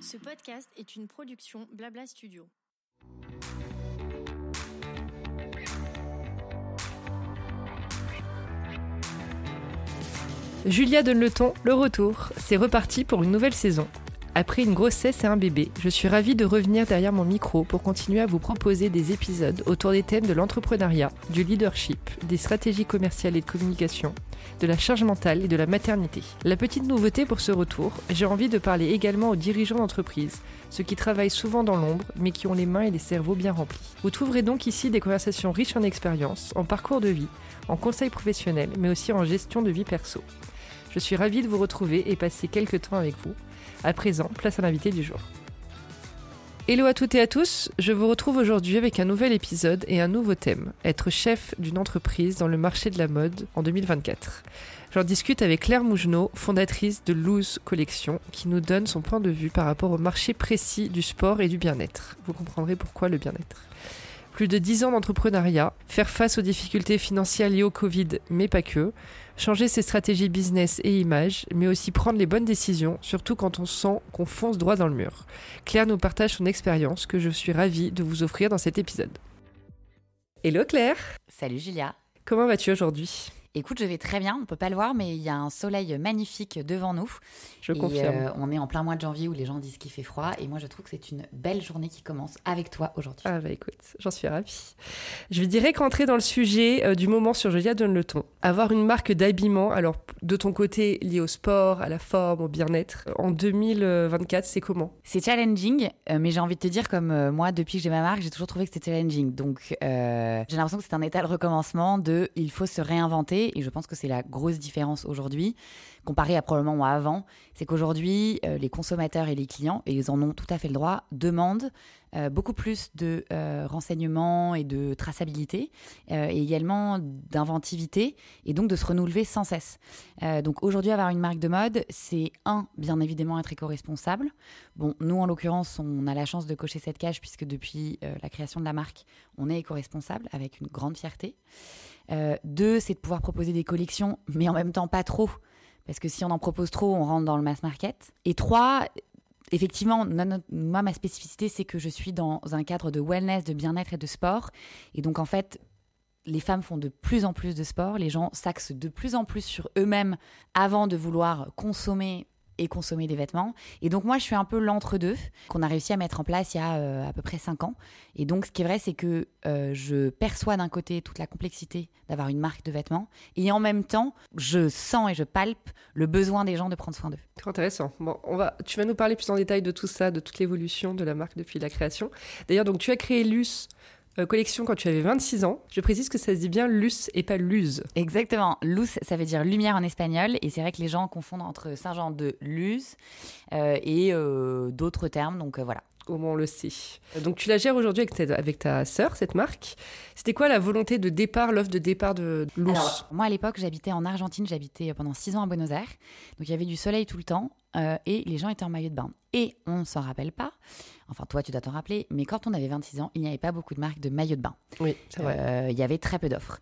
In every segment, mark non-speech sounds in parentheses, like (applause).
Ce podcast est une production Blabla Studio. Julia donne le le retour. C'est reparti pour une nouvelle saison. Après une grossesse et un bébé, je suis ravie de revenir derrière mon micro pour continuer à vous proposer des épisodes autour des thèmes de l'entrepreneuriat, du leadership, des stratégies commerciales et de communication, de la charge mentale et de la maternité. La petite nouveauté pour ce retour, j'ai envie de parler également aux dirigeants d'entreprise, ceux qui travaillent souvent dans l'ombre mais qui ont les mains et les cerveaux bien remplis. Vous trouverez donc ici des conversations riches en expérience, en parcours de vie, en conseils professionnels mais aussi en gestion de vie perso. Je suis ravie de vous retrouver et passer quelques temps avec vous. À présent, place à l'invité du jour. Hello à toutes et à tous, je vous retrouve aujourd'hui avec un nouvel épisode et un nouveau thème, être chef d'une entreprise dans le marché de la mode en 2024. J'en discute avec Claire Mougenot, fondatrice de Loose Collection, qui nous donne son point de vue par rapport au marché précis du sport et du bien-être. Vous comprendrez pourquoi le bien-être. Plus de 10 ans d'entrepreneuriat, faire face aux difficultés financières liées au Covid, mais pas que, changer ses stratégies business et image, mais aussi prendre les bonnes décisions, surtout quand on sent qu'on fonce droit dans le mur. Claire nous partage son expérience que je suis ravie de vous offrir dans cet épisode. Hello Claire Salut Julia. Comment vas-tu aujourd'hui? Écoute, je vais très bien. On peut pas le voir, mais il y a un soleil magnifique devant nous. Je Et, confirme. euh, on est en plein mois de janvier où les gens disent qu'il fait froid. Et moi, je trouve que c'est une belle journée qui commence avec toi aujourd'hui. Ah bah écoute, j'en suis ravie. Je vais direct rentrer dans le sujet euh, du moment sur Julia donne le ton. Avoir une marque d'habillement, alors de ton côté liée au sport, à la forme, au bien-être, euh, en 2024, c'est comment? C'est challenging, euh, mais j'ai envie de te dire, comme moi, depuis que j'ai ma marque, j'ai toujours trouvé que c'était challenging. Donc, j'ai l'impression que c'est un état de recommencement de il faut se réinventer. Et je pense que c'est la grosse différence aujourd'hui, comparé à probablement avant. C'est qu'aujourd'hui, euh, les consommateurs et les clients, et ils en ont tout à fait le droit, demandent euh, beaucoup plus de euh, renseignements et de traçabilité, et également d'inventivité, et donc de se renouveler sans cesse. Donc aujourd'hui, avoir une marque de mode, c'est un, bien évidemment, être éco-responsable. Bon, nous, en l'occurrence, on a la chance de cocher cette cage, puisque depuis la création de la marque, on est éco-responsable, avec une grande fierté. Euh, deux, c'est de pouvoir proposer des collections, mais en même temps pas trop. Parce que si on en propose trop, on rentre dans le mass market. Et trois, effectivement, moi, ma spécificité, c'est que je suis dans un cadre de wellness, de bien-être et de sport. Et donc, en fait, les femmes font de plus en plus de sport. Les gens s'axent de plus en plus sur eux-mêmes avant de vouloir consommer et consommer des vêtements. Et donc moi, je suis un peu l'entre-deux qu'on a réussi à mettre en place il y a euh, à peu près cinq ans. Et donc, ce qui est vrai, c'est que euh, je perçois d'un côté toute la complexité d'avoir une marque de vêtements, et en même temps, je sens et je palpe le besoin des gens de prendre soin d'eux. Très intéressant. Bon, on va, tu vas nous parler plus en détail de tout ça, de toute l'évolution de la marque depuis la création. D'ailleurs, donc tu as créé Luce euh, Collection quand tu avais 26 ans. Je précise que ça se dit bien Luce et pas Luz. Exactement. Luz, ça veut dire lumière en espagnol. Et c'est vrai que les gens confondent entre Saint-Jean de Luz euh, et euh, d'autres termes. Donc voilà. Au moins on le sait. Donc tu la gères aujourd'hui avec ta, avec ta sœur, cette marque. C'était quoi la volonté de départ, l'offre de départ de Alors, moi, à l'époque, j'habitais en Argentine. J'habitais pendant six ans à Buenos Aires. Donc il y avait du soleil tout le temps. euh, et les gens étaient en maillot de bain. Et on ne s'en rappelle pas. Enfin, toi, tu dois t'en rappeler. Mais quand on avait 26 ans, il n'y avait pas beaucoup de marques de maillot de bain. Oui, c'est vrai. Euh, il y avait très peu d'offres.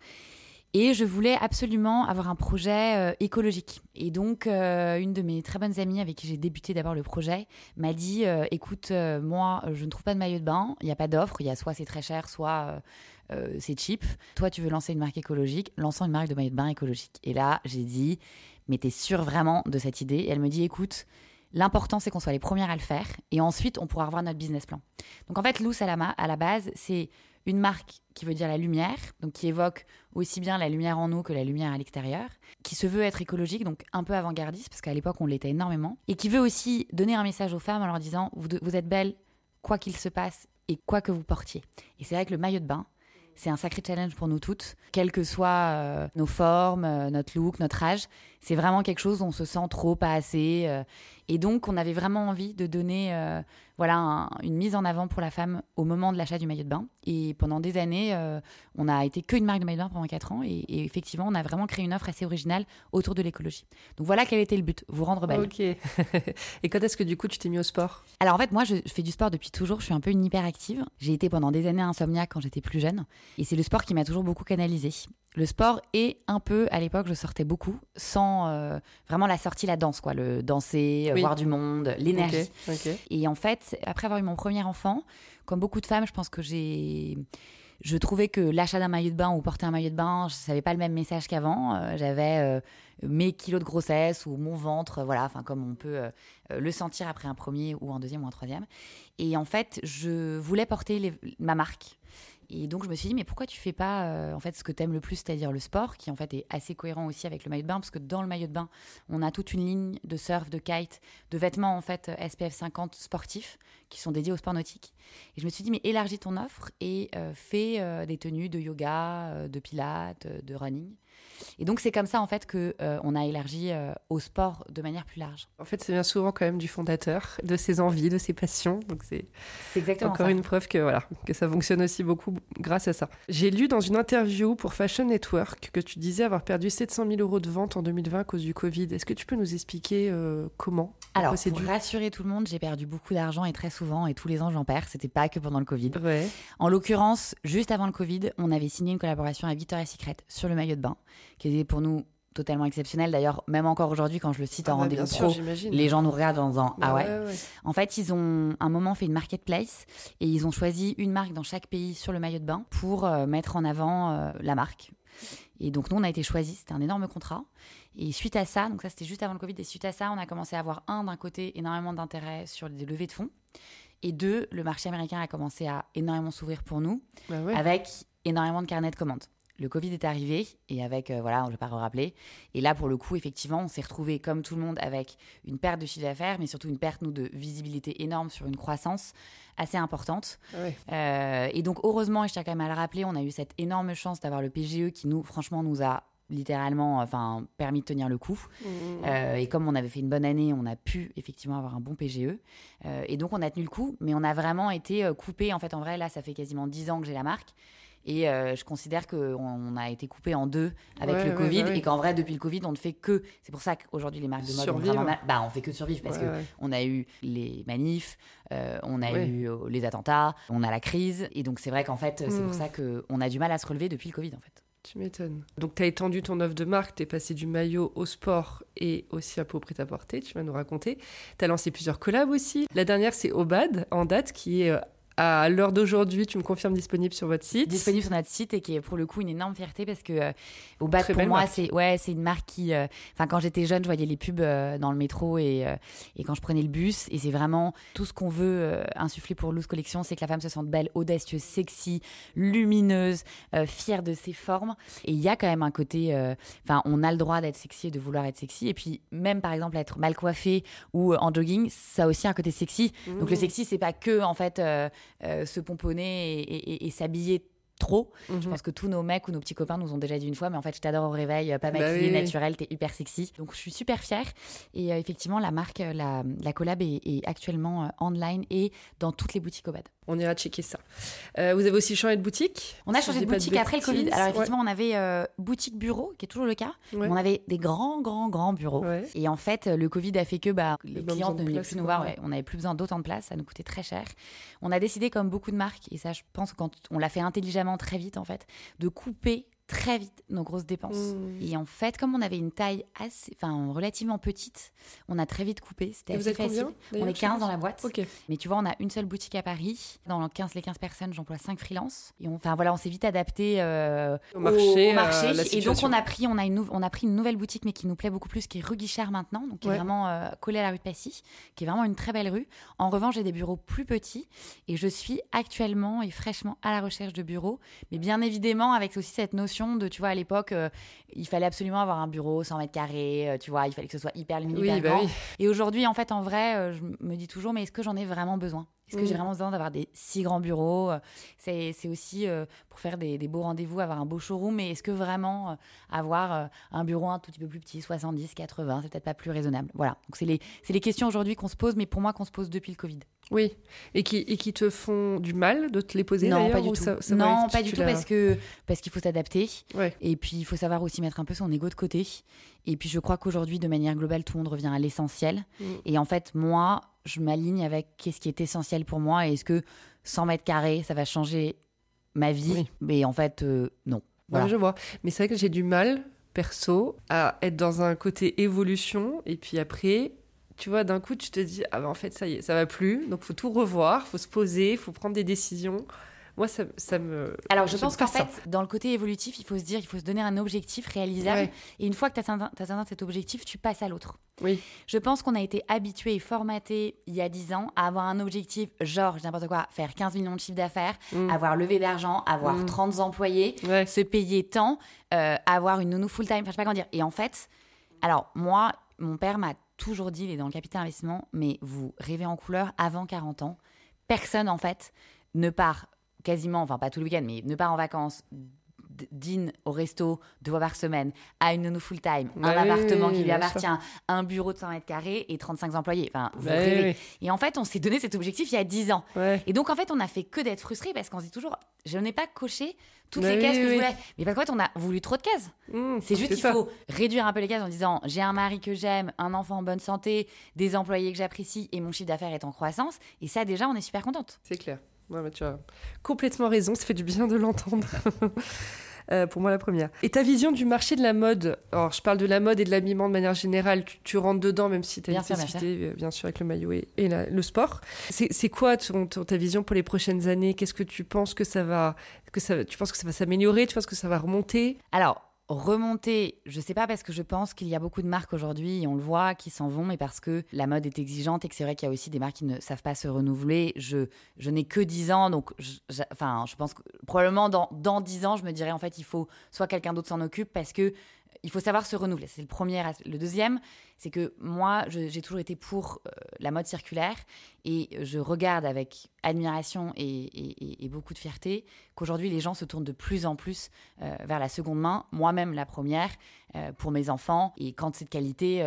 Et je voulais absolument avoir un projet euh, écologique. Et donc, euh, une de mes très bonnes amies avec qui j'ai débuté d'abord le projet m'a dit euh, Écoute, moi, je ne trouve pas de maillot de bain, il n'y a pas d'offre, il y a soit c'est très cher, soit c'est cheap. Toi, tu veux lancer une marque écologique, lançons une marque de maillot de bain écologique. Et là, j'ai dit Mais t'es sûre vraiment de cette idée? Et elle me dit Écoute, L'important, c'est qu'on soit les premières à le faire et ensuite, on pourra revoir notre business plan. Donc, en fait, Loose, à la, à la base, c'est une marque qui veut dire la lumière, donc qui évoque aussi bien la lumière en nous que la lumière à l'extérieur, qui se veut être écologique, donc un peu avant-gardiste, parce qu'à l'époque, on l'était énormément, et qui veut aussi donner un message aux femmes en leur disant vous, êtes belles, quoi qu'il se passe et quoi que vous portiez. Et c'est vrai que le maillot de bain, c'est un sacré challenge pour nous toutes, quelles que soient euh, nos formes, euh, notre look, notre âge. C'est vraiment quelque chose où on se sent trop, pas assez. euh, et donc, on avait vraiment envie de donner euh, voilà, un- une mise en avant pour la femme au moment de l'achat du maillot de bain. Et pendant des années, euh, on a été que une marque de maillot de bain pendant 4 ans. Et, et effectivement, on a vraiment créé une offre assez originale autour de l'écologie. Donc voilà quel était le but, vous rendre belle. Ok. (laughs) et quand est-ce que du coup tu t'es mis au sport? Alors en fait, moi, je je fais du sport depuis toujours. Je suis un peu une hyperactive. J'ai été pendant des années insomniaque quand j'étais plus jeune. Et c'est le sport qui m'a toujours beaucoup canalisée. Le sport et un peu à l'époque je sortais beaucoup sans euh, vraiment la sortie la danse quoi le danser euh, Oui. voir du monde l'énergie. Et en fait après avoir eu mon premier enfant comme beaucoup de femmes je pense que j'ai je trouvais que l'achat d'un maillot de bain ou porter un maillot de bain je savais pas le même message qu'avant. Euh, j'avais euh, mes kilos de grossesse ou mon ventre voilà enfin comme on peut euh, euh, le sentir après un premier ou un deuxième ou un troisième. Et en fait je voulais porter ma marque. Et donc je me suis dit mais pourquoi tu fais pas euh, en fait ce que t'aimes le plus c'est-à-dire le sport qui en fait est assez cohérent aussi avec le maillot de bain parce que dans le maillot de bain on a toute une ligne de surf de kite de vêtements en fait SPF 50 sportifs qui sont dédiés au sport nautique. Et je me suis dit mais élargis ton offre et fais des tenues de yoga de pilates de running et donc c'est comme ça en fait que euh, on a élargi euh, au sport de manière plus large En fait, ça vient souvent quand même du fondateur, de ses envies, de ses passions. Donc c'est c'est exactement encore ça une preuve que voilà que ça fonctionne aussi beaucoup grâce à ça. J'ai lu dans une interview pour Fashion Network que tu disais avoir perdu 700 000 euros de vente en 2020 à cause du Covid. Est-ce que tu peux nous expliquer euh, comment alors c'est pour rassurer tout le monde j'ai perdu beaucoup d'argent et très souvent et tous les ans j'en perds c'était pas que pendant le Covid Ouais. En l'occurrence, juste avant le Covid, on avait signé une collaboration avec Victoria's Secret sur le maillot de bain, qui était pour nous totalement exceptionnel. D'ailleurs, même encore aujourd'hui, quand je le cite en Ah bah, rendez-vous pro, les gens nous regardent en disant Bah Ah ouais. En fait, ils ont un moment fait une marketplace et ils ont choisi une marque dans chaque pays sur le maillot de bain pour euh, mettre en avant euh, la marque. Et donc, nous, on a été choisis. C'était un énorme contrat. Et suite à ça, donc ça, c'était juste avant le Covid, et suite à ça, on a commencé à avoir, un, d'un côté, énormément d'intérêt sur des levées de fonds. Et deux, le marché américain a commencé à énormément s'ouvrir pour nous Bah avec énormément de carnets de commandes. Le Covid est arrivé et avec, euh, voilà, je ne vais pas rappeler. Et là, pour le coup, effectivement, on s'est retrouvé comme tout le monde avec une perte de chiffre d'affaires, mais surtout une perte, nous, de visibilité énorme sur une croissance assez importante. Ah ouais. Euh, et donc, heureusement, et je tiens quand même à le rappeler, on a eu cette énorme chance d'avoir le PGE qui, nous, franchement, nous a littéralement enfin permis de tenir le coup Mmh. Euh, et comme on avait fait une bonne année on a pu effectivement avoir un bon PGE et donc on a tenu le coup mais on a vraiment été coupé en fait en vrai là ça fait quasiment 10 ans que j'ai la marque et euh, je considère qu'on on a été coupé en deux avec Ouais, le Covid et qu'en vrai depuis le Covid on ne fait que c'est pour ça qu'aujourd'hui les marques de mode ont Survivre. vraiment mal- bah on fait que survivre parce que on a eu les manifs, euh, on a eu euh, les attentats, on a la crise. Et donc, c'est vrai qu'en fait, c'est pour ça qu'on a du mal à se relever depuis le Covid, en fait. Tu m'étonnes. Donc, tu as étendu ton offre de marque, tu es passé du maillot au sport et aussi à peau prêt-à-porter, tu vas nous raconter. Tu as lancé plusieurs collabs aussi. La dernière, c'est Obad, en date, qui est à l'heure d'aujourd'hui, tu me confirmes, disponible sur votre site. Disponible sur notre site et qui est pour le coup une énorme fierté parce que euh, au bas Très pour moi c'est ouais c'est une marque qui euh, enfin quand j'étais jeune je voyais les pubs euh, dans le métro et et quand je prenais le bus. Et c'est vraiment tout ce qu'on veut insuffler pour Loose Collection c'est que la femme se sente belle audacieuse sexy lumineuse fière de ses formes. Et il y a quand même un côté enfin on a le droit d'être sexy et de vouloir être sexy. Et puis même par exemple être mal coiffé ou en jogging ça a aussi un côté sexy. Donc le Mmh. sexy c'est pas que en fait se pomponner et- et s'habiller trop. Mhm. Je pense que tous nos mecs ou nos petits copains nous ont déjà dit une fois, mais en fait, je t'adore au réveil, euh, pas Bah maquillée, oui, oui. naturelle, t'es hyper sexy. Donc, je suis super fière. Et euh, effectivement, la marque, euh, la, la collab est, est actuellement euh, online et dans toutes les boutiques Obad. On ira checker ça. Euh, vous avez aussi changé de boutique? On a changé de boutique après le Covid. Alors, Ouais. effectivement, on avait boutique bureau, qui est toujours le cas. Ouais. On avait des grands, grands, grands bureaux. Ouais. Et en fait, le Covid a fait que bah, les besoin clients ne venaient plus nous voir. On n'avait plus besoin d'autant de place. Ça nous coûtait très cher. On a décidé, comme beaucoup de marques, et ça, je pense quand on l'a fait intelligemment très vite, en fait, de couper très vite nos grosses dépenses. Mmh. Et en fait, comme on avait une taille assez, enfin, relativement petite, on a très vite coupé. C'était assez facile. combien on est je 15 sais dans la boîte. Mais tu vois, on a une seule boutique à Paris. Dans le 15, les 15 personnes, j'emploie 5 freelances. Et on, enfin voilà, on s'est vite adapté euh, Au marché, la et donc on a pris, on a une, on a pris une nouvelle boutique, mais qui nous plaît beaucoup plus, qui est rue Guichard maintenant, donc qui Ouais. est vraiment euh, collée à la rue de Passy, qui est vraiment une très belle rue. En revanche, j'ai des bureaux plus petits et je suis actuellement et fraîchement à la recherche de bureaux, mais bien évidemment avec aussi cette notion de, tu vois, à l'époque, euh, il fallait absolument avoir un bureau 100 mètres carrés, euh, tu vois, il fallait que ce soit hyper lumineux, Oui, hyper bah grand. oui. Et aujourd'hui, en fait, en vrai, euh, je me dis toujours, mais est-ce que j'en ai vraiment besoin? Est-ce que Mm. j'ai vraiment besoin d'avoir des si grands bureaux Euh, C'est aussi euh, pour faire des, des beaux rendez-vous, avoir un beau showroom, mais est-ce que vraiment euh, avoir euh, un bureau un tout petit peu plus petit, 70, 80, c'est peut-être pas plus raisonnable? Voilà, donc c'est les, c'est les questions aujourd'hui qu'on se pose, mais pour moi qu'on se pose depuis le Covid. Oui. Et qui, et qui te font du mal de te les poser non, pas du ou tout. ça- ça va, non, pas du tout, parce que parce qu'il faut s'adapter. Ouais. Et puis, il faut savoir aussi mettre un peu son ego de côté. Et puis, je crois qu'aujourd'hui, de manière globale, tout le monde revient à l'essentiel. Mm. Et en fait, moi, je m'aligne avec qu'est-ce qui est essentiel pour moi. Et est-ce que 100 mètres carrés, ça va changer ma vie Oui. Mais en fait, euh, non. Ouais, je vois. Mais c'est vrai que j'ai du mal, perso, à être dans un côté évolution. Et puis après, tu vois, d'un coup, tu te dis, ah ben en fait, ça y est, ça va plus. Donc, faut tout revoir, faut se poser, faut prendre des décisions. Moi, ça, ça me. Alors, je pense qu'en fait, dans le côté évolutif, il faut se dire, il faut se donner un objectif réalisable. Ouais. Et une fois que tu as, atteint cet objectif, tu passes à l'autre. Oui. Je pense qu'on a été habitué et formaté il y a 10 ans à avoir un objectif, genre, n'importe quoi, faire 15 millions de chiffre d'affaires, Mm. avoir levé d'argent, avoir Mm. 30 employés, Ouais. se payer tant, euh, avoir une nounou full-time, enfin, je sais pas comment dire. Et en fait, alors, moi, mon père m'a toujours dit, il est dans le capital investissement, mais vous rêvez en couleur avant 40 ans. Personne, en fait, ne part quasiment, enfin pas tout le week-end, mais ne part en vacances, dîne au resto deux fois par semaine, a une nounou full-time, un Ouais, oui, appartement qui lui appartient, sûr. un bureau de 100 mètres carrés et 35 employés. Enfin, vous ouais, Et en fait, on s'est donné cet objectif il y a 10 ans. ouais. Et donc, en fait, on a fait que d'être frustré parce qu'on se dit toujours, je n'ai pas coché toutes Ouais, les cases que je voulais. Mais parce qu'en fait, on a voulu trop de cases. Mm, C'est juste qu'il faut réduire un peu les cases en disant j'ai un mari que j'aime, un enfant en bonne santé, des employés que j'apprécie et mon chiffre d'affaires est en croissance. Et ça, déjà, on est super contente. C'est clair. Mais tu as complètement raison, ça fait du bien de l'entendre. (laughs) Euh, pour moi, la première. Et ta vision du marché de la mode? Alors, je parle de la mode et de l'habillement de manière générale. Tu, tu rentres dedans, même si tu as Bien une spécificité, euh, bien sûr, avec le maillot et, et la- le sport. C'est c'est quoi ton- ton- ta vision pour les prochaines années? Qu'est-ce que tu penses que ça va, que ça, tu penses que ça va s'améliorer? Tu penses que ça va remonter? Alors, remonter, je sais pas parce que je pense qu'il y a beaucoup de marques aujourd'hui, on le voit, qui s'en vont, mais parce que la mode est exigeante et que c'est vrai qu'il y a aussi des marques qui ne savent pas se renouveler. Je, je n'ai que 10 ans, donc je, je- enfin, je pense que probablement dans, dans 10 ans, je me dirais en fait, il faut soit quelqu'un d'autre s'en occupe parce que il faut savoir se renouveler. C'est le premier. Le deuxième, c'est que moi, j'ai toujours été pour euh, la mode circulaire et je regarde avec admiration et, beaucoup de fierté qu'aujourd'hui, les gens se tournent de plus en plus euh, vers la seconde main, moi-même la première, euh, pour mes enfants, et quand c'est de qualité,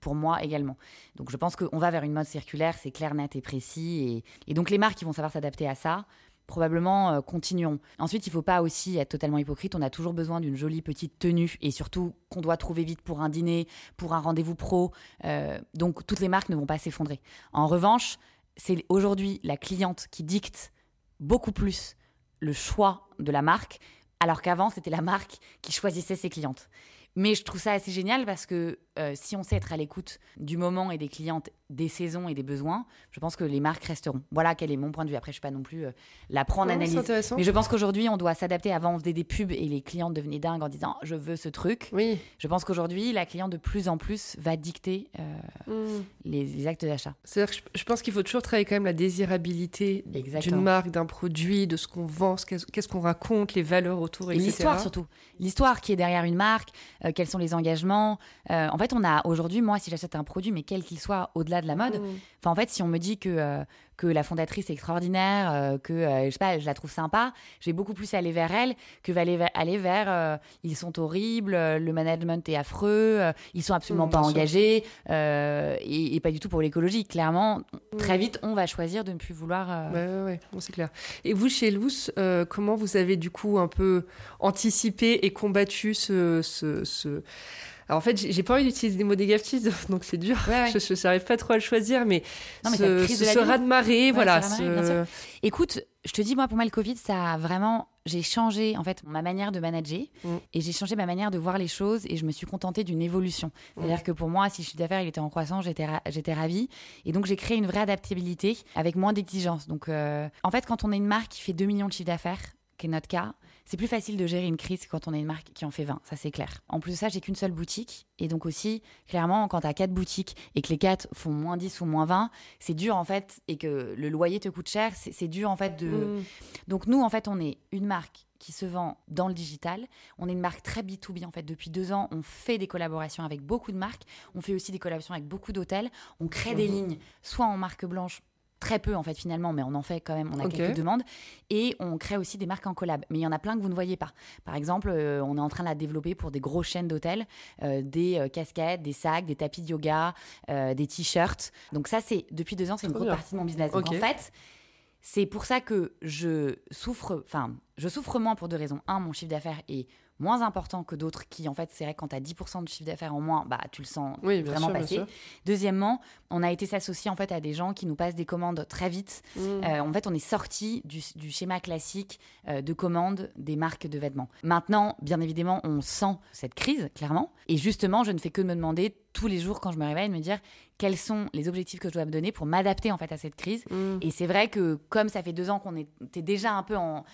pour moi également. Donc je pense qu'on va vers une mode circulaire, c'est clair, net et précis, et, et donc les marques qui vont savoir s'adapter à ça, probablement euh, continuons. Ensuite, il faut pas aussi être totalement hypocrite, on a toujours besoin d'une jolie petite tenue, et surtout qu'on doit trouver vite pour un dîner, pour un rendez-vous pro, euh, donc toutes les marques ne vont pas s'effondrer. En revanche, c'est aujourd'hui la cliente qui dicte beaucoup plus le choix de la marque, alors qu'avant, c'était la marque qui choisissait ses clientes. Mais je trouve ça assez génial parce que euh, si on sait être à l'écoute du moment et des clientes, des saisons et des besoins, je pense que les marques resteront. Voilà quel est mon point de vue. Après, je ne suis pas non plus euh, la prendre en analyse. intéressant. Mais je pense qu'aujourd'hui, on doit s'adapter. Avant, on faisait des pubs et les clientes devenaient dingues en disant je veux ce truc. Oui. Je pense qu'aujourd'hui, la cliente de plus en plus va dicter euh, Mm. les, les actes d'achat. C'est-à-dire que je, pense qu'il faut toujours travailler quand même la désirabilité d'une marque, d'un produit, de ce qu'on vend, ce qu'est- qu'est-ce qu'on raconte, les valeurs autour, Et etc. l'histoire surtout. L'histoire qui est derrière une marque, euh, quels sont les engagements? Euh, en fait, on a aujourd'hui, moi, si j'achète un produit, mais quel qu'il soit au-delà de la mode, Mm. en fait, si on me dit que, euh, que la fondatrice est extraordinaire, euh, que, euh, je sais pas, je la trouve sympa, je vais beaucoup plus aller vers elle que aller vers, aller vers euh, ils sont horribles, le management est affreux, ils sont absolument Mm, pas engagés, et, et pas du tout pour l'écologie. Clairement, Mm. très vite, on va choisir de ne plus vouloir. Ouais, ouais, ouais, bon, c'est clair. Et vous, chez euh, comment vous avez du coup un peu anticipé et combattu ce... ce, ce- Alors en fait, j'ai pas envie d'utiliser des mots négatifs, (laughs) donc c'est dur. Ouais, ouais. Je n'arrive pas trop à le choisir, mais, Non, mais ce, de ce, la ce vie. raz-de-marée, voilà. ce Écoute, je te dis, moi, pour moi, le Covid, ça a vraiment. J'ai changé, en fait, ma manière de manager Mm. et j'ai changé ma manière de voir les choses et je me suis contentée d'une évolution. C'est-à-dire que pour moi, si le chiffre d'affaires il était en croissance, j'étais ra- j'étais ravie. Et donc, j'ai créé une vraie adaptabilité avec moins d'exigences. Donc, euh, en fait, quand on est une marque qui fait 2 millions de chiffre d'affaires, qui est notre cas, c'est plus facile de gérer une crise quand on est une marque qui en fait 20, ça c'est clair. En plus de ça, j'ai qu'une seule boutique. Et donc aussi, clairement, quand tu as quatre boutiques et que les quatre font moins 10 ou moins 20, c'est dur en fait, et que le loyer te coûte cher, c'est dur en fait de... Mm. Donc nous, en fait, on est une marque qui se vend dans le digital. On est une marque très B2B en fait. Depuis deux ans, on fait des collaborations avec beaucoup de marques. On fait aussi des collaborations avec beaucoup d'hôtels. On crée des Mhm. lignes, soit en marque blanche, très peu en fait finalement, mais on en fait quand même. On a quelques demandes et on crée aussi des marques en collab. Mais il y en a plein que vous ne voyez pas. Par exemple, euh, on est en train de la développer pour des grosses chaînes d'hôtels, euh, des euh, casquettes, des sacs, des tapis de yoga, des t-shirts. Donc ça, c'est depuis deux ans, c'est une grosse partie de mon business. Donc en fait. C'est pour ça que je souffre, enfin, je souffre moins pour deux raisons. Un, mon chiffre d'affaires est moins important que d'autres qui, en fait, c'est vrai, quand tu as 10% de chiffre d'affaires en moins, bah, tu le sens Oui, vraiment sûr, passer. Deuxièmement, on a été s'associer en fait à des gens qui nous passent des commandes très vite. Mm. Euh, en fait, on est sorti du, du schéma classique euh, de commande des marques de vêtements. Maintenant, bien évidemment, on sent cette crise, clairement. Et justement, je ne fais que me demander tous les jours quand je me réveille, de me dire quels sont les objectifs que je dois me donner pour m'adapter en fait à cette crise. Mm. Et c'est vrai que comme ça fait deux ans qu'on était déjà un peu en...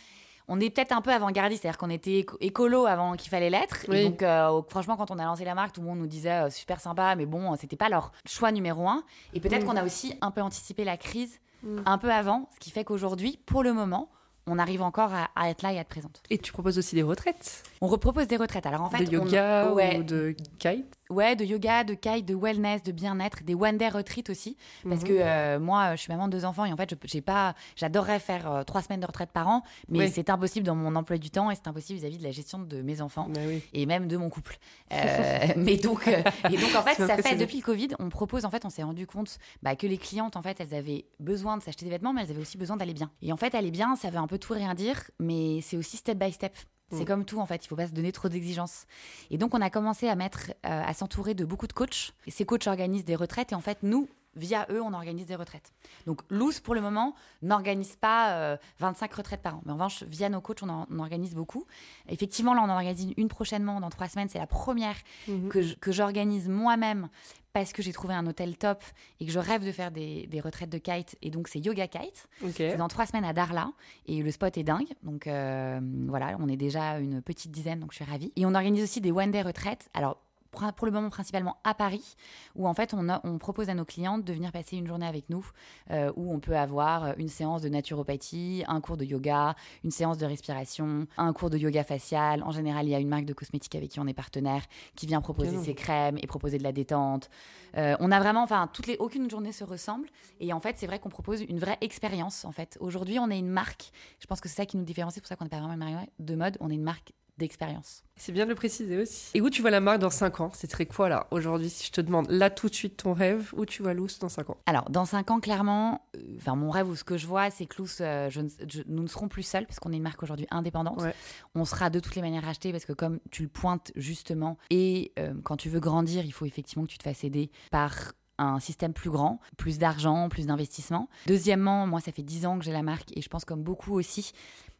On est peut-être un peu avant-gardiste, c'est-à-dire qu'on était éco- écolo avant qu'il fallait l'être. Oui. Et donc, euh, franchement, quand on a lancé la marque, tout le monde nous disait euh, super sympa, mais bon, c'était pas leur choix numéro un. Et peut-être Mm. qu'on a aussi un peu anticipé la crise Mm. un peu avant, ce qui fait qu'aujourd'hui, pour le moment, on arrive encore à, à être là et à être présente. Et tu proposes aussi des retraites On repropose des retraites. Alors en fait, de on- yoga ouais, ou de kite ouais, de yoga, de kite, de wellness, de bien-être, des one day retreat aussi. Parce Mhm. que euh, moi, je suis maman de deux enfants et en fait, j'ai pas, j'adorerais faire euh, trois semaines de retraite par an, mais Oui. c'est impossible dans mon emploi du temps et c'est impossible vis-à-vis de la gestion de mes enfants Bah oui. et même de mon couple. (laughs) Euh, mais donc, et donc en (laughs) fait, ça fait depuis le Covid, on propose en fait, on s'est rendu compte bah, que les clientes en fait, elles avaient besoin de s'acheter des vêtements, mais elles avaient aussi besoin d'aller bien. Et en fait, aller bien, ça veut un peu tout rien dire, mais c'est aussi step by step. C'est Mm. comme tout en fait, il faut pas se donner trop d'exigences. Et donc on a commencé à mettre, euh, à s'entourer de beaucoup de coachs. Et ces coachs organisent des retraites et en fait nous, via eux, on organise des retraites. Donc Loose pour le moment n'organise pas euh, 25 retraites par an, mais en revanche via nos coachs on en, on organise beaucoup. Effectivement là on en organise une prochainement dans trois semaines. C'est la première Mhm. que j'organise moi-même parce que j'ai trouvé un hôtel top et que je rêve de faire des, des retraites de kite. Et donc, c'est Yoga Kite. C'est dans trois semaines à Darla. Et le spot est dingue. Donc, euh, voilà, on est déjà une petite dizaine, donc je suis ravie. Et on organise aussi des one-day retraites. Alors, pour le moment, principalement à Paris, où en fait, on, a- on propose à nos clientes de venir passer une journée avec nous, euh, où on peut avoir une séance de naturopathie, un cours de yoga, une séance de respiration, un cours de yoga facial. En général, il y a une marque de cosmétiques avec qui on est partenaire qui vient proposer ses crèmes et proposer de la détente. Euh, on a vraiment, enfin, toutes les, aucune journée se ressemble. Et en fait, c'est vrai qu'on propose une vraie expérience. En fait, aujourd'hui, on est une marque. Je pense que c'est ça qui nous différencie. C'est pour ça qu'on n'est pas vraiment une marque de mode. On est une marque d'expérience. C'est bien de le préciser aussi. Et où tu vois la marque dans 5 ans? C'est très quoi là Aujourd'hui, si je te demande là tout de suite ton rêve, où tu vois Loose dans 5 ans? Alors, dans cinq ans, clairement, euh, enfin, mon rêve ou ce que je vois, c'est que Loose, euh, je ne- je- nous ne serons plus seuls, parce qu'on est une marque aujourd'hui indépendante. Ouais. On sera de toutes les manières rachetés, parce que comme tu le pointes justement, et euh, quand tu veux grandir, il faut effectivement que tu te fasses aider par un système plus grand, plus d'argent, plus d'investissement. Deuxièmement, moi, ça fait 10 ans que j'ai la marque, et je pense comme beaucoup aussi,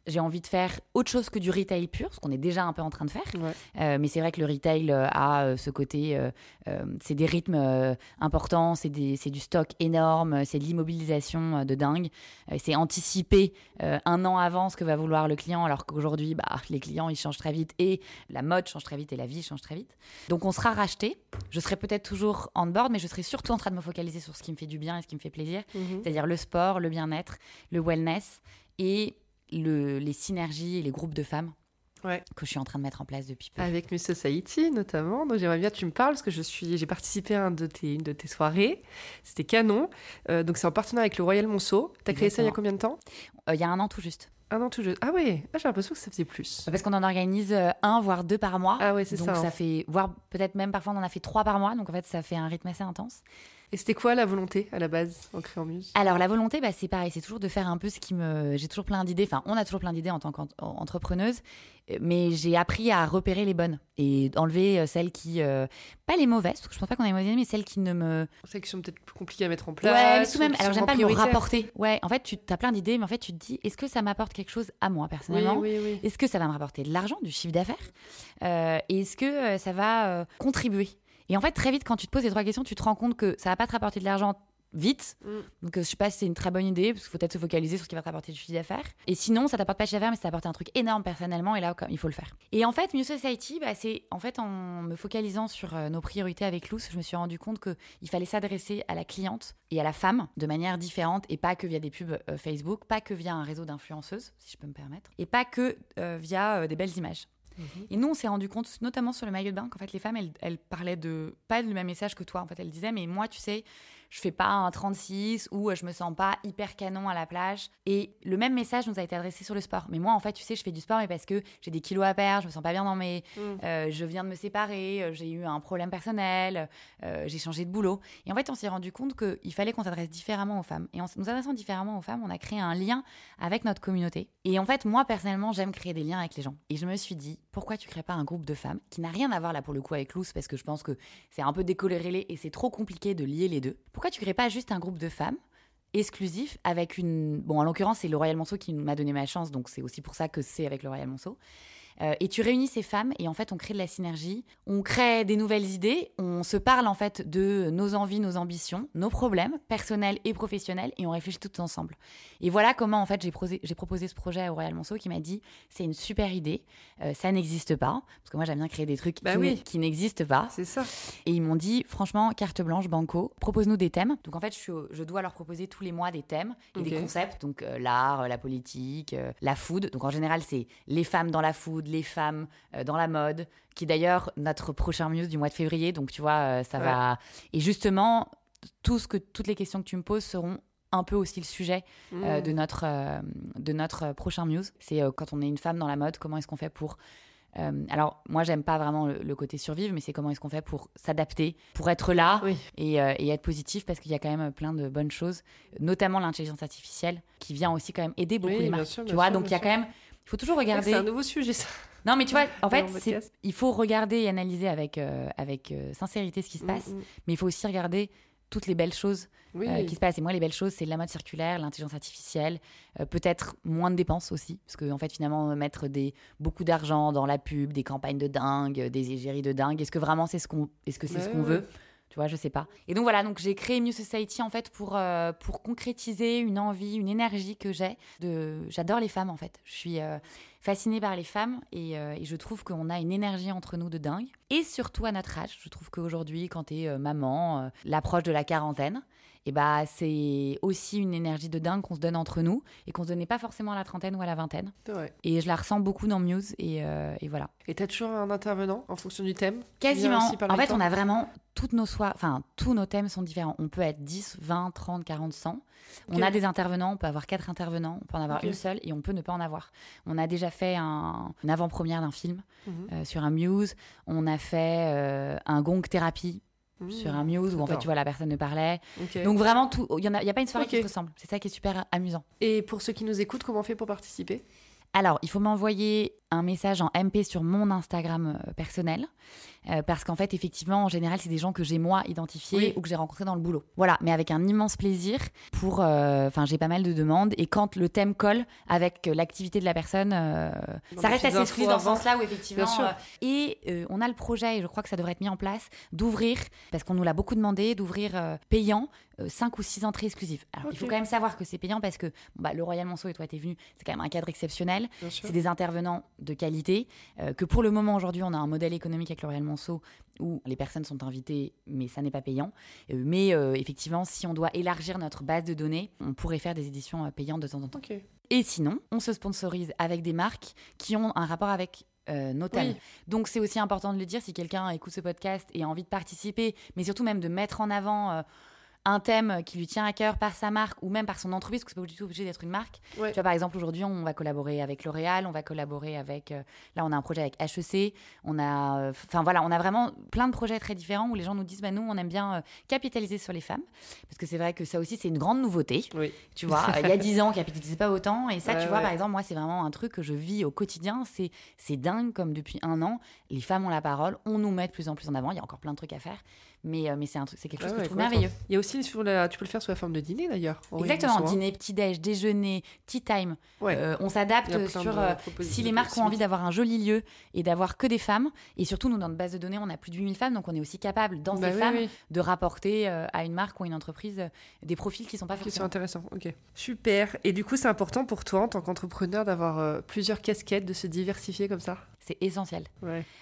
j'ai envie de faire autre chose que du retail pur, ce qu'on est déjà un peu en train de faire. Ouais. Euh, mais c'est vrai que le retail euh, a euh, ce côté, euh, c'est des rythmes importants, c'est du stock énorme, c'est de l'immobilisation de dingue. C'est anticiper un an avant ce que va vouloir le client, alors qu'aujourd'hui, bah, les clients, ils changent très vite et la mode change très vite et la vie change très vite. Donc on sera racheté. Je serai peut-être toujours on board, mais je serai surtout en train de me focaliser sur ce qui me fait du bien et ce qui me fait plaisir, Mhm. c'est-à-dire le sport, le bien-être, le wellness et le- les synergies et les groupes de femmes Ouais. que je suis en train de mettre en place depuis peu. Avec Miss Society notamment. Donc j'aimerais bien que tu me parles parce que je suis, j'ai participé à un de tes, une de tes soirées. C'était canon. Euh, donc c'est en partenariat avec le Royal Monceau. T'as créé ça il y a combien de temps Euh, Il y a un an tout juste. Un an tout juste. Ah ouais. Ah, j'ai l'impression que ça faisait plus. Parce qu'on en organise euh, un, voire deux par mois. Ah ouais, c'est donc ça. ça, hein. fait, voire peut-être même parfois on en a fait trois par mois. Donc en fait, ça fait un rythme assez intense. Et c'était quoi la volonté à la base en créant Muse? Alors la volonté, bah, c'est pareil, c'est toujours de faire un peu ce qui me. J'ai toujours plein d'idées. Enfin, on a toujours plein d'idées en tant qu'entrepreneuse, mais j'ai appris à repérer les bonnes et d'enlever euh, celles qui, euh, pas les mauvaises, parce que je pense pas qu'on ait mauvaises, mais celles qui ne me. C'est qui sont peut-être plus compliquées à mettre en place. ouais, mais tout même. Alors j'aime pas me prioritaires. rapporter. Ouais, en fait, tu as plein d'idées, mais en fait, tu te dis, est-ce que ça m'apporte quelque chose à moi Oui, personnellement? Oui, oui. Est-ce que ça va me rapporter de l'argent, du chiffre d'affaires? Euh, Et est-ce que euh, ça va euh, contribuer? Et en fait, très vite, quand tu te poses ces trois questions, tu te rends compte que ça va pas te rapporter de l'argent vite. Mm. Donc, euh, je sais pas si c'est une très bonne idée, parce qu'il faut peut-être se focaliser sur ce qui va te rapporter du chiffre d'affaires. Et sinon, ça t'apporte pas de chiffre d'affaires, mais ça t'apporte un truc énorme personnellement, et là, il faut le faire. Et en fait, New Society, bah, c'est en fait en me focalisant sur euh, nos priorités avec Luce, je me suis rendu compte qu'il fallait s'adresser à la cliente et à la femme de manière différente, et pas que via des pubs euh, Facebook, pas que via un réseau d'influenceuses, si je peux me permettre, et pas que euh, via euh, des belles images. Et nous, on s'est rendu compte, notamment sur le maillot de bain, qu'en fait, les femmes, elles, elles parlaient de pas le même message que toi. En fait, elles disaient, mais moi, tu sais, je fais pas un 36 ou euh, je me sens pas hyper canon à la plage. Et le même message nous a été adressé sur le sport. Mais moi, en fait, tu sais, je fais du sport, mais parce que j'ai des kilos à perdre, je me sens pas bien dans mes. Mm. euh, je viens de me séparer, euh, j'ai eu un problème personnel, euh, j'ai changé de boulot. Et en fait, on s'est rendu compte qu'il fallait qu'on s'adresse différemment aux femmes. Et en nous adressant différemment aux femmes, on a créé un lien avec notre communauté. Et en fait, moi, personnellement, j'aime créer des liens avec les gens. Et je me suis dit, pourquoi tu crées pas un groupe de femmes qui n'a rien à voir là pour le coup avec Loose? Parce que je pense que c'est un peu décoléré et c'est trop compliqué de lier les deux. Pourquoi tu crées pas juste un groupe de femmes exclusif avec une bon en l'occurrence c'est le Royal Monceau qui m'a donné ma chance donc c'est aussi pour ça que c'est avec le Royal Monceau euh, et tu réunis ces femmes et en fait on crée de la synergie, on crée des nouvelles idées, on se parle en fait de nos envies, nos ambitions, nos problèmes personnels et professionnels et on réfléchit toutes ensemble. Et voilà comment en fait j'ai proposé, proposé ce projet à Royal Monceau qui m'a dit c'est une super idée, euh, ça n'existe pas parce que moi j'aime bien créer des trucs bah qui, n'existent pas. C'est ça. Et ils m'ont dit franchement carte blanche banco, propose-nous des thèmes. Donc en fait je, je, dois leur proposer tous les mois des thèmes et des concepts donc euh, l'art, la politique, la food. Donc en général c'est les femmes dans la food les femmes euh, dans la mode, qui d'ailleurs notre prochain muse du mois de février. Donc tu vois, euh, ça va. Et justement, tout ce que, toutes les questions que tu me poses seront un peu aussi le sujet euh, mmh. de, notre, de notre prochain muse. C'est quand on est une femme dans la mode, comment est-ce qu'on fait pour alors, moi, j'aime pas vraiment le, côté survivre, mais c'est comment est-ce qu'on fait pour s'adapter, pour être là et, et, être positif, parce qu'il y a quand même plein de bonnes choses, notamment l'intelligence artificielle, qui vient aussi quand même aider beaucoup les marques. tu vois, donc il y a quand même faut toujours regarder. C'est un nouveau sujet, ça. Non, mais tu vois, en fait, il faut regarder et analyser avec, euh, avec euh, sincérité ce qui se mm, passe, mm. mais il faut aussi regarder toutes les belles choses euh, qui se passent. Et moi, les belles choses, c'est la mode circulaire, l'intelligence artificielle, peut-être moins de dépenses aussi, parce qu'en en fait, finalement, mettre des, beaucoup d'argent dans la pub, des campagnes de dingue, des égéries de dingue, est-ce que vraiment c'est ce qu'on est -ce c'est ce qu'on veut tu vois, je sais pas. Et donc voilà, donc j'ai créé New Society en fait pour, euh, pour concrétiser une envie, une énergie que j'ai. De... J'adore les femmes en fait. Je suis euh, fascinée par les femmes et, euh, et je trouve qu'on a une énergie entre nous de dingue. Et surtout à notre âge, je trouve qu'aujourd'hui, quand tu es maman, l'approche de la quarantaine, et bah c'est aussi une énergie de dingue qu'on se donne entre nous et qu'on se donnait pas forcément à la trentaine ou à la vingtaine. Et je la ressens beaucoup dans Muse et, euh, et voilà. Et tu as toujours un intervenant en fonction du thème Quasiment. En fait, on a vraiment toutes nos soirs, enfin tous nos thèmes sont différents. On peut être 10, 20, 30, 40, 100. On a des intervenants, on peut avoir quatre intervenants, on peut en avoir une seule et on peut ne pas en avoir. On a déjà fait un, une avant-première d'un film mhm. euh, sur un Muse. On a fait euh, un gong thérapie sur un Muse où en fait tu vois la personne ne parlait. Donc vraiment tout, il y en a, y a pas une soirée qui se ressemble. C'est ça qui est super amusant. Et pour ceux qui nous écoutent, comment on fait pour participer? Alors, il faut m'envoyer un message en MP sur mon Instagram euh, personnel. Euh, parce qu'en fait, effectivement, en général, c'est des gens que j'ai moi identifiés ou que j'ai rencontrés dans le boulot. Voilà, mais avec un immense plaisir pour. Euh, enfin, j'ai pas mal de demandes et quand le thème colle avec l'activité de la personne, ça reste assez fluide dans ce sens-là où effectivement. et on a le projet, et je crois que ça devrait être mis en place, d'ouvrir, parce qu'on nous l'a beaucoup demandé, d'ouvrir payant 5 ou 6 entrées exclusives. Alors, il faut quand même savoir que c'est payant parce que bah, le Royal Monceau et toi, t'es venu, c'est quand même un cadre exceptionnel. C'est des intervenants de qualité. que pour le moment, aujourd'hui, on a un modèle économique avec le Royal Monceau où les personnes sont invitées, mais ça n'est pas payant. Euh, mais euh, effectivement, si on doit élargir notre base de données, on pourrait faire des éditions euh, payantes de temps en temps. Et sinon, on se sponsorise avec des marques qui ont un rapport avec nos thèmes. Donc c'est aussi important de le dire si quelqu'un écoute ce podcast et a envie de participer, mais surtout même de mettre en avant un thème qui lui tient à cœur par sa marque ou même par son entreprise, parce que c'est pas du tout obligé d'être une marque. Tu vois, par exemple, aujourd'hui, on va collaborer avec L'Oréal, on va collaborer avec. Euh, là, on a un projet avec HEC. On a. Euh, enfin, voilà, on a vraiment plein de projets très différents où les gens nous disent bah, nous, on aime bien euh, capitaliser sur les femmes. Parce que c'est vrai que ça aussi, c'est une grande nouveauté. Tu vois, il y a dix (laughs) ans, on capitalisait pas autant. Et ça, tu vois, par exemple, moi, c'est vraiment un truc que je vis au quotidien. C'est dingue, comme depuis un an, les femmes ont la parole, on nous met de plus en plus en avant. Il y a encore plein de trucs à faire. Mais, euh, mais c'est un truc, c'est quelque chose que je trouve merveilleux. Il y a aussi sur la, tu peux le faire sous la forme de dîner d'ailleurs. Exactement, dîner, petit déj, déjeuner, tea time. Euh, on s'adapte sur euh, si les marques ont envie d'avoir un joli lieu et d'avoir que des femmes. Et surtout, nous dans notre base de données, on a plus de 8000 femmes, donc on est aussi capable dans bah ces femmes de rapporter à une marque ou à une entreprise des profils qui sont pas forcément. Qui sont intéressants. Ok, super. Et du coup, c'est important pour toi en tant qu'entrepreneur d'avoir plusieurs casquettes, de se diversifier comme ça? C'est essentiel.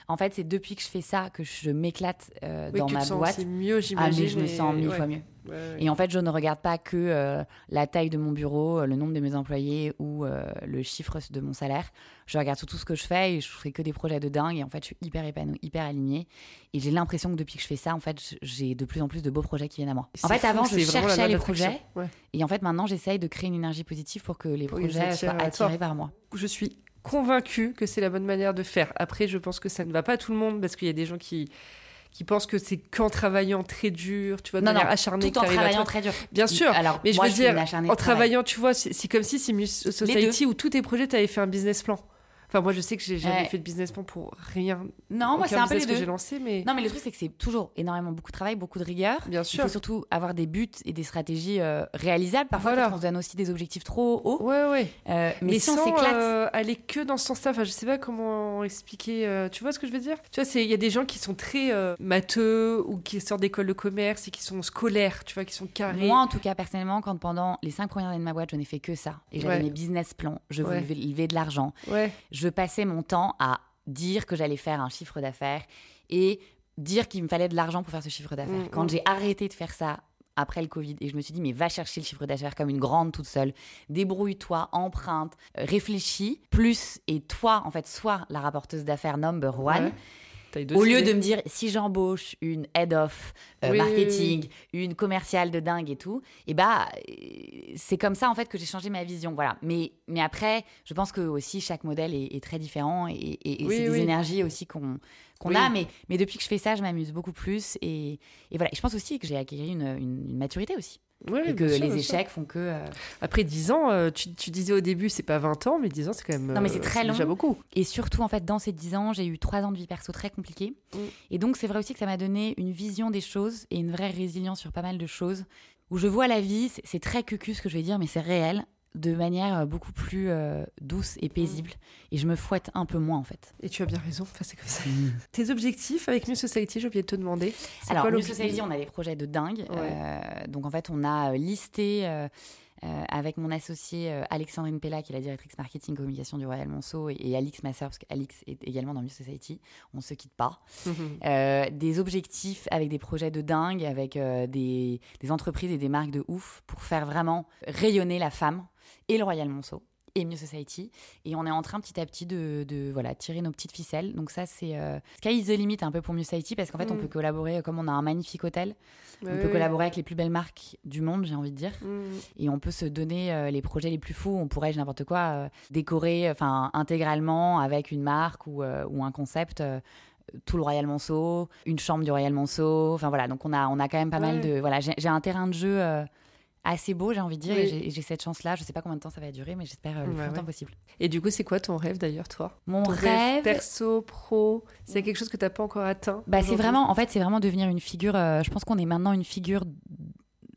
En fait, c'est depuis que je fais ça que je m'éclate euh, dans ma boîte. C'est mieux, j'imagine. Ah, je me sens mille fois mieux. Et en fait, je ne regarde pas que euh, la taille de mon bureau, euh, le nombre de mes employés ou le chiffre de mon salaire. Je regarde tout ce que je fais et je fais que des projets de dingue. Et en fait, je suis hyper épanouie, hyper alignée. Et j'ai l'impression que depuis que je fais ça, en fait, j'ai de plus en plus de beaux projets qui viennent à moi. En fait, avant, je cherchais les projets. Et en fait, maintenant, j'essaye de créer une énergie positive pour que les projets soient attirés par moi. Je suis convaincu que c'est la bonne manière de faire. Après, je pense que ça ne va pas à tout le monde parce qu'il y a des gens qui qui pensent que c'est qu'en travaillant très dur, tu vois, de non, manière non, acharnée, tout en travaillant très dur. Bien sûr. Alors, mais je veux dire, en travaillant, tu vois, c'est comme si c'est Society où tous tes projets, tu avais fait un business plan. Enfin, moi, je sais que j'ai jamais Ouais. fait de business plan pour rien. Non, moi, c'est un peu les business que deux. j'ai lancé, mais Non, mais le truc, c'est que c'est toujours énormément beaucoup de travail, beaucoup de rigueur. bien Il sûr. faut surtout avoir des buts et des stratégies euh, réalisables. Parfois, Voilà. on se donne aussi des objectifs trop hauts. Ouais, ouais. Euh, mais, Mais si on sans s'éclate. euh, aller que dans ce sens-là, enfin, je sais pas comment expliquer. euh, tu vois ce que je veux dire? Tu vois, il y a des gens qui sont très euh, matheux ou qui sortent d'école de commerce et qui sont scolaires, tu vois, qui sont carrés. Moi, en tout cas, personnellement, quand pendant les cinq premières années de ma boîte, je n'ai fait que ça, et j'avais Ouais. mes business plans, je voulais lever de l'argent, Ouais, je passais mon temps à dire que j'allais faire un chiffre d'affaires et dire qu'il me fallait de l'argent pour faire ce chiffre d'affaires. Mm, Quand mm. j'ai arrêté de faire ça après le Covid et je me suis dit mais va chercher le chiffre d'affaires comme une grande toute seule, débrouille-toi, emprunte, réfléchis, plus et toi en fait sois la rapporteuse d'affaires number one. Ouais. Au lieu de me dire si j'embauche une head of euh, Oui, marketing, une commerciale de dingue et tout, et bah euh, c'est comme ça en fait que j'ai changé ma vision. Voilà. Mais mais après, je pense que aussi chaque modèle est, est très différent et, et- c'est des énergies aussi qu'on a. Mais mais depuis que je fais ça, je m'amuse beaucoup plus et, et voilà. Et je pense aussi que j'ai acquis une, une- une maturité aussi Ouais, et que sûr, les échecs font que euh, Après 10 ans, euh, tu, tu disais au début, c'est pas 20 ans, mais 10 ans, c'est quand même. Non, mais euh, c'est très déjà long. beaucoup. Et surtout, en fait, dans ces 10 ans, j'ai eu 3 ans de vie perso très compliqués. Mm. Et donc, c'est vrai aussi que ça m'a donné une vision des choses et une vraie résilience sur pas mal de choses. Où je vois la vie, c'est- c'est très cucu ce que je vais dire, mais c'est réel, de manière euh, beaucoup plus euh, douce et paisible. Et je me fouette un peu moins, en fait. Et tu as bien raison, enfin, c'est comme ça. Tes objectifs avec New Society, j'ai oublié de te demander. Alors, quoi New Society, on a des projets de dingue. Ouais. Euh, donc, en fait, on a listé euh, euh, avec mon associé euh, Alexandrine Pella, qui est la directrice marketing communication du Royal Monceau, et, et Alix, ma sœur, parce qu'Alix est également dans New Society. On se quitte pas. Euh, des objectifs avec des projets de dingue, avec euh, des, des entreprises et des marques de ouf pour faire vraiment rayonner la femme et le Royal Monceau et New Society. Et on est en train petit à petit de, de, voilà, tirer nos petites ficelles. Donc ça, c'est euh, sky is the limit un peu pour New Society parce qu'en fait, on Mm. peut collaborer, euh, comme on a un magnifique hôtel, Ouais, on peut collaborer avec les plus belles marques du monde, j'ai envie de dire. Mhm. Et on peut se donner euh, les projets les plus fous. On pourrait, n'importe quoi, euh, décorer enfin intégralement avec une marque ou, ou un concept. tout le Royal Monceau, une chambre du Royal Monceau. Enfin voilà, donc on a, on a quand même pas mal de. Voilà, j'ai j'ai un terrain de jeu euh, assez beau, j'ai envie de dire, Oui. et j'ai- et j'ai cette chance-là. Je sais pas combien de temps ça va durer, mais j'espère euh, le Ouais, plus longtemps ouais. possible. Et du coup, c'est quoi ton rêve d'ailleurs, toi? Mon Ton rêve. perso, pro, c'est quelque chose que t'as pas encore atteint Bah, c'est vraiment, en fait, c'est vraiment devenir une figure. euh, je pense qu'on est maintenant une figure,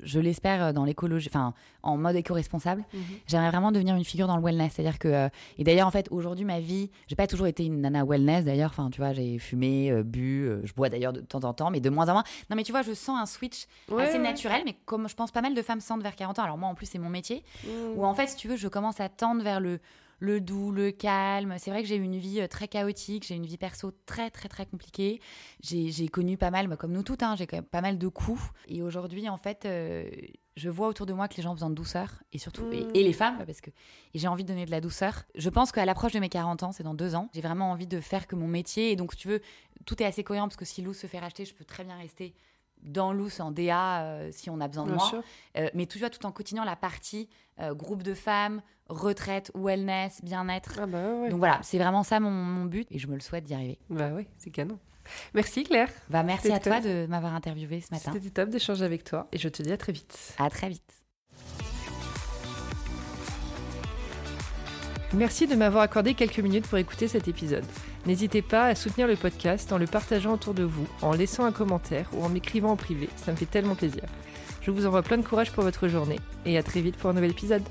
je l'espère, euh, dans l'écologie, enfin, en mode éco-responsable. Mhm. J'aimerais vraiment devenir une figure dans le wellness. C'est-à-dire que. euh, et d'ailleurs, en fait, aujourd'hui, ma vie, j'ai pas toujours été une nana wellness, d'ailleurs. Enfin, tu vois, j'ai fumé, euh, bu, euh, je bois d'ailleurs de temps en temps, mais de moins en moins. Non, mais tu vois, je sens un switch Ouais, assez ouais. naturel, mais comme je pense pas mal de femmes sentent vers 40 ans. Alors, moi, en plus, c'est mon métier. Mhm. Où en fait, si tu veux, je commence à tendre vers le, le doux, le calme. C'est vrai que j'ai eu une vie euh, très chaotique, j'ai une vie perso très, très, très compliquée. J'ai connu pas mal, bah, comme nous toutes, hein, j'ai quand même pas mal de coups. Et aujourd'hui, en fait, euh, je vois autour de moi que les gens ont besoin de douceur, et surtout, et, Mm. et les femmes, parce que j'ai envie de donner de la douceur. Je pense qu'à l'approche de mes 40 ans, c'est dans deux ans, j'ai vraiment envie de faire que mon métier, et donc, si tu veux, tout est assez cohérent, parce que si Lou se fait racheter, je peux très bien rester dans Lous en DA euh, si on a besoin de Bien moi. sûr. Euh, mais toujours tout en continuant la partie euh, groupe de femmes, retraite, wellness, bien-être. Ah bah ouais. Donc voilà, c'est vraiment ça mon, mon but et je me le souhaite d'y arriver. Bah ouais, c'est canon. Merci Claire. Bah, merci à toi top. de m'avoir interviewé ce matin. C'était top d'échanger avec toi et je te dis à très vite. À très vite. Merci de m'avoir accordé quelques minutes pour écouter cet épisode. N'hésitez pas à soutenir le podcast en le partageant autour de vous, en laissant un commentaire ou en m'écrivant en privé, ça me fait tellement plaisir. Je vous envoie plein de courage pour votre journée et à très vite pour un nouvel épisode.